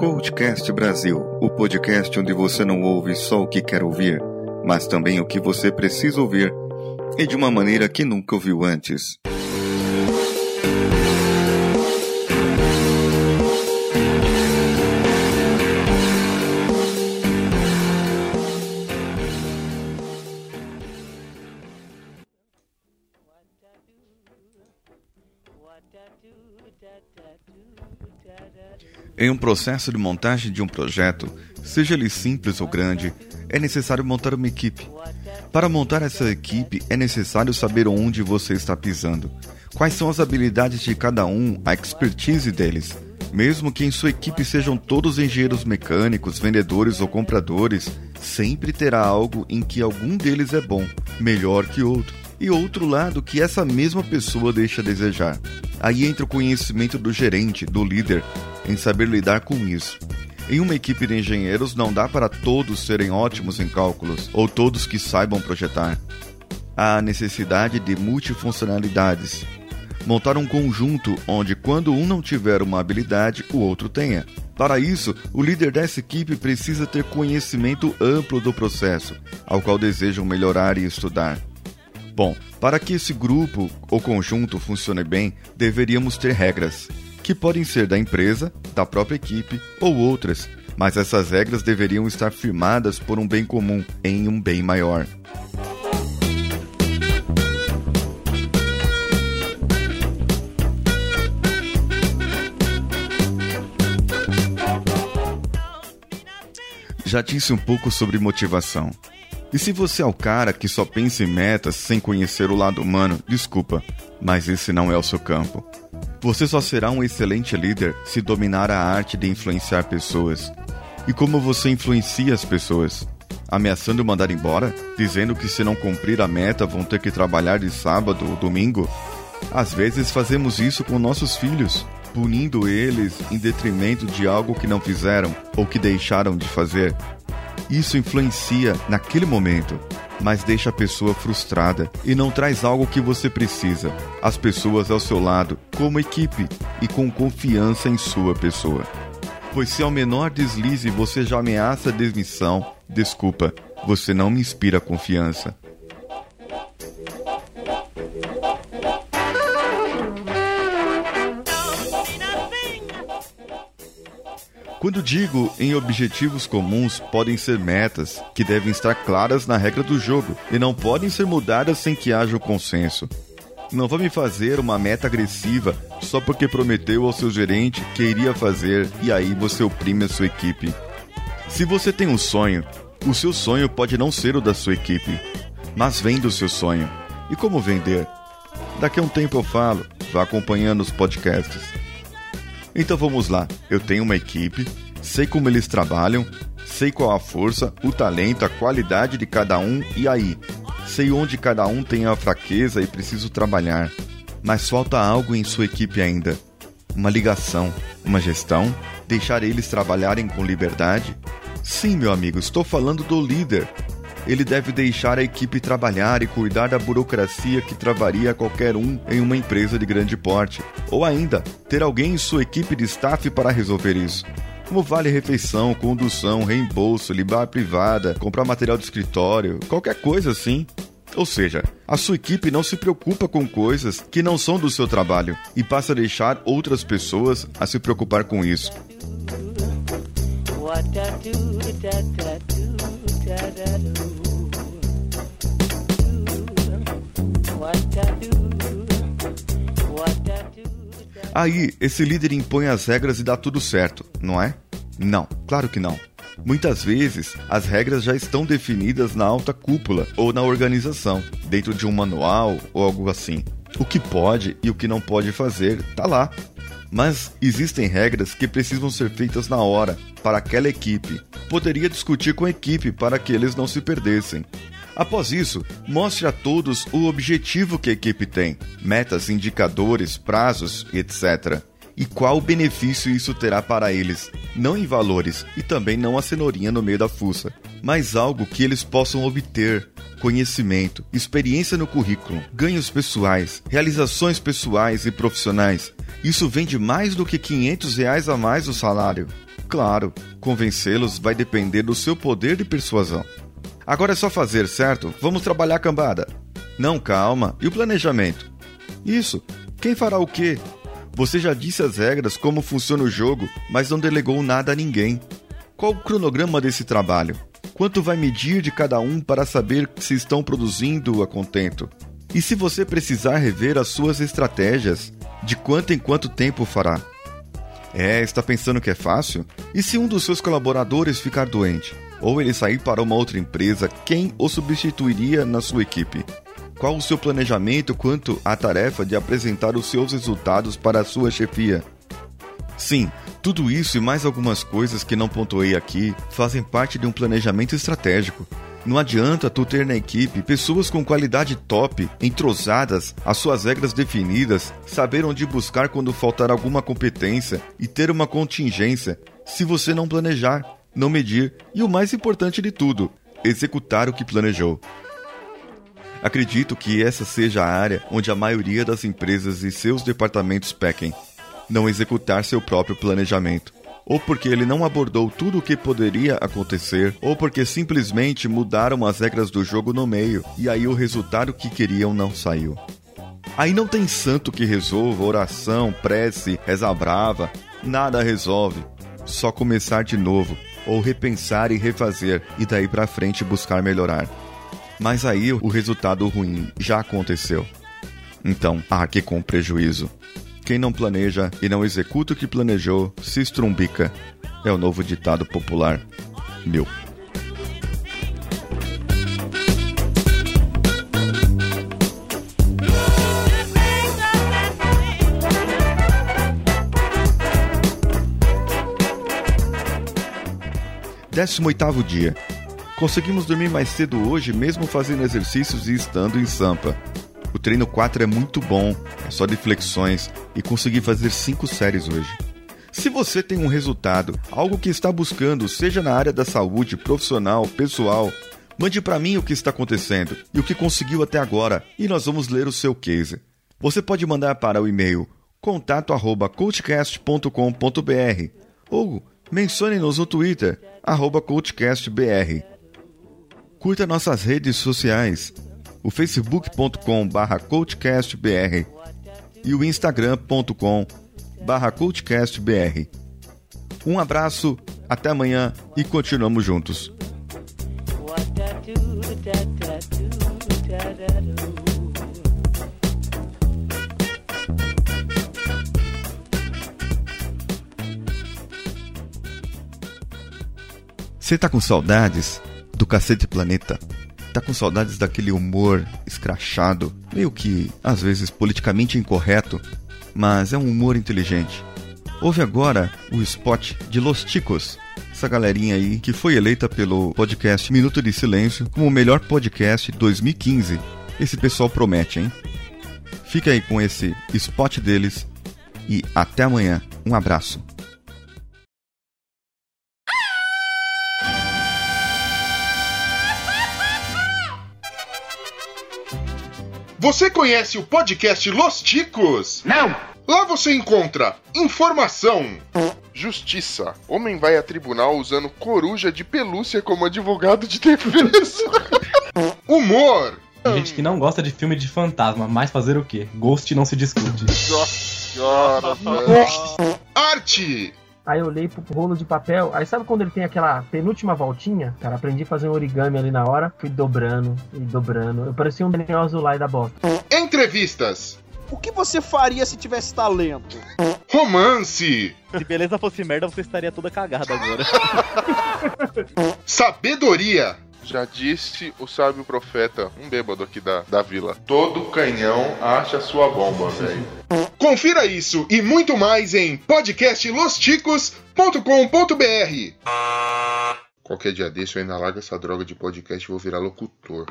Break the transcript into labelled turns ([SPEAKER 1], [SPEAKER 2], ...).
[SPEAKER 1] Coachcast Brasil, o podcast onde você não ouve só o que quer ouvir, mas também o que você precisa ouvir e de uma maneira que nunca ouviu antes. Em um processo de montagem de um projeto, seja ele simples ou grande, é necessário montar uma equipe. Para montar essa equipe, é necessário saber onde você está pisando, quais são as habilidades de cada um, a expertise deles. Mesmo que em sua equipe sejam todos engenheiros mecânicos, vendedores ou compradores, sempre terá algo em que algum deles é bom, melhor que outro, e outro lado que essa mesma pessoa deixa a desejar. Aí entra o conhecimento do gerente, do líder, em saber lidar com isso. Em uma equipe de engenheiros não dá para todos serem ótimos em cálculos ou todos que saibam projetar. Há necessidade de multifuncionalidades. Montar um conjunto onde, quando um não tiver uma habilidade, o outro tenha. Para isso, o líder dessa equipe precisa ter conhecimento amplo do processo, ao qual desejam melhorar e estudar. Bom, para que esse grupo ou conjunto funcione bem, deveríamos ter regras que podem ser da empresa, da própria equipe ou outras, mas essas regras deveriam estar firmadas por um bem comum, em um bem maior. Já disse um pouco sobre motivação. E se você é o cara que só pensa em metas sem conhecer o lado humano, desculpa, mas esse não é o seu campo. Você só será um excelente líder se dominar a arte de influenciar pessoas. E como você influencia as pessoas? Ameaçando mandar embora? Dizendo que se não cumprir a meta vão ter que trabalhar de sábado ou domingo? Às vezes fazemos isso com nossos filhos, punindo eles em detrimento de algo que não fizeram ou que deixaram de fazer. Isso influencia naquele momento, mas deixa a pessoa frustrada e não traz algo que você precisa. As pessoas ao seu lado, como equipe e com confiança em sua pessoa. Pois se ao menor deslize você já ameaça a demissão, desculpa, você não me inspira confiança. Quando digo em objetivos comuns, podem ser metas que devem estar claras na regra do jogo e não podem ser mudadas sem que haja o consenso. Não vá me fazer uma meta agressiva só porque prometeu ao seu gerente que iria fazer e aí você oprime a sua equipe. Se você tem um sonho, o seu sonho pode não ser o da sua equipe, mas vem do seu sonho. E como vender? Daqui a um tempo eu falo, vá acompanhando os podcasts. Então vamos lá. Eu tenho uma equipe, sei como eles trabalham, sei qual a força, o talento, a qualidade de cada um e aí. Sei onde cada um tem a fraqueza e preciso trabalhar. Mas falta algo em sua equipe ainda. Uma ligação, uma gestão, deixar eles trabalharem com liberdade. Sim, meu amigo, estou falando do líder, ele deve deixar a equipe trabalhar e cuidar da burocracia que travaria qualquer um em uma empresa de grande porte. Ou ainda, ter alguém em sua equipe de staff para resolver isso. Como vale refeição, condução, reembolso, libar privada, comprar material de escritório, qualquer coisa assim. Ou seja, a sua equipe não se preocupa com coisas que não são do seu trabalho e passa a deixar outras pessoas a se preocupar com isso. Aí, esse líder impõe as regras e dá tudo certo, não é? Não, claro que não. Muitas vezes, as regras já estão definidas na alta cúpula ou na organização, dentro de um manual ou algo assim. O que pode e o que não pode fazer tá lá. Mas existem regras que precisam ser feitas na hora, para aquela equipe. Poderia discutir com a equipe para que eles não se perdessem. Após isso, mostre a todos o objetivo que a equipe tem, metas, indicadores, prazos, etc. E qual benefício isso terá para eles, não em valores e também não a cenourinha no meio da fuça, mas algo que eles possam obter, conhecimento, experiência no currículo, ganhos pessoais, realizações pessoais e profissionais. Isso vende mais do que 500 reais a mais o salário. Claro, convencê-los vai depender do seu poder de persuasão. Agora é só fazer, certo? Vamos trabalhar cambada. Não, calma. E o planejamento? Isso. Quem fará o quê? Você já disse as regras, como funciona o jogo, mas não delegou nada a ninguém. Qual o cronograma desse trabalho? Quanto vai medir de cada um para saber se estão produzindo a contento? E se você precisar rever as suas estratégias, de quanto em quanto tempo fará? É, está pensando que é fácil? E se um dos seus colaboradores ficar doente? Ou ele sair para uma outra empresa, quem o substituiria na sua equipe? Qual o seu planejamento quanto à tarefa de apresentar os seus resultados para a sua chefia? Sim, tudo isso e mais algumas coisas que não pontuei aqui fazem parte de um planejamento estratégico. Não adianta tu ter na equipe pessoas com qualidade top, entrosadas, as suas regras definidas, saber onde buscar quando faltar alguma competência e ter uma contingência, se você não planejar, não medir e o mais importante de tudo, executar o que planejou. Acredito que essa seja a área onde a maioria das empresas e seus departamentos pequem. Não executar seu próprio planejamento. Ou porque ele não abordou tudo o que poderia acontecer, ou porque simplesmente mudaram as regras do jogo no meio e aí o resultado que queriam não saiu. Aí não tem santo que resolva, oração, prece, reza brava, nada resolve. Só começar de novo, ou repensar e refazer, e daí para frente buscar melhorar. Mas aí o resultado ruim já aconteceu. Então, arque com prejuízo. Quem não planeja e não executa o que planejou se estrumbica. É o novo ditado popular. Meu. Décimo oitavo dia. Conseguimos dormir mais cedo hoje, mesmo fazendo exercícios e estando em Sampa. O treino 4 é muito bom, é só de flexões e consegui fazer 5 séries hoje. Se você tem um resultado, algo que está buscando, seja na área da saúde, profissional, pessoal, mande para mim o que está acontecendo e o que conseguiu até agora e nós vamos ler o seu case. Você pode mandar para o e-mail contato@coachcast.com.br ou mencione-nos no Twitter @coachcastbr. Curta nossas redes sociais, o facebook.com/barra coachcastbr e o instagram.com/barra coachcastbr. Um abraço, até amanhã e continuamos juntos. Você tá com saudades? do Cacete Planeta. Tá com saudades daquele humor escrachado, meio que, às vezes, politicamente incorreto, mas é um humor inteligente. Houve agora o spot de Los Ticos, essa galerinha aí que foi eleita pelo podcast Minuto de Silêncio como o melhor podcast 2015. Esse pessoal promete, hein? Fica aí com esse spot deles e até amanhã. Um abraço.
[SPEAKER 2] Você conhece o podcast Los Ticos?
[SPEAKER 3] Não!
[SPEAKER 2] Lá você encontra informação,
[SPEAKER 4] Justiça. Homem vai a tribunal usando coruja de pelúcia como advogado de defesa.
[SPEAKER 2] humor,
[SPEAKER 5] Tem gente que não gosta de filme de fantasma, mas fazer o quê? Ghost não se discute.
[SPEAKER 4] Nossa senhora,
[SPEAKER 2] arte,
[SPEAKER 3] Aí eu olhei pro rolo de papel. Aí sabe quando ele tem aquela penúltima voltinha? Cara, aprendi a fazer um origami ali na hora. Fui dobrando e dobrando. Eu parecia um Daniel Azulay da bosta.
[SPEAKER 2] entrevistas,
[SPEAKER 6] O que você faria se tivesse talento?
[SPEAKER 2] romance,
[SPEAKER 7] Se beleza fosse merda, você estaria toda cagada agora.
[SPEAKER 2] sabedoria,
[SPEAKER 4] Já disse o sábio profeta, um bêbado aqui da, da vila. Todo canhão acha sua bomba, velho.
[SPEAKER 2] Confira isso e muito mais em podcastlosticos.com.br. Qualquer dia desse eu ainda largo essa droga de podcast e vou virar locutor.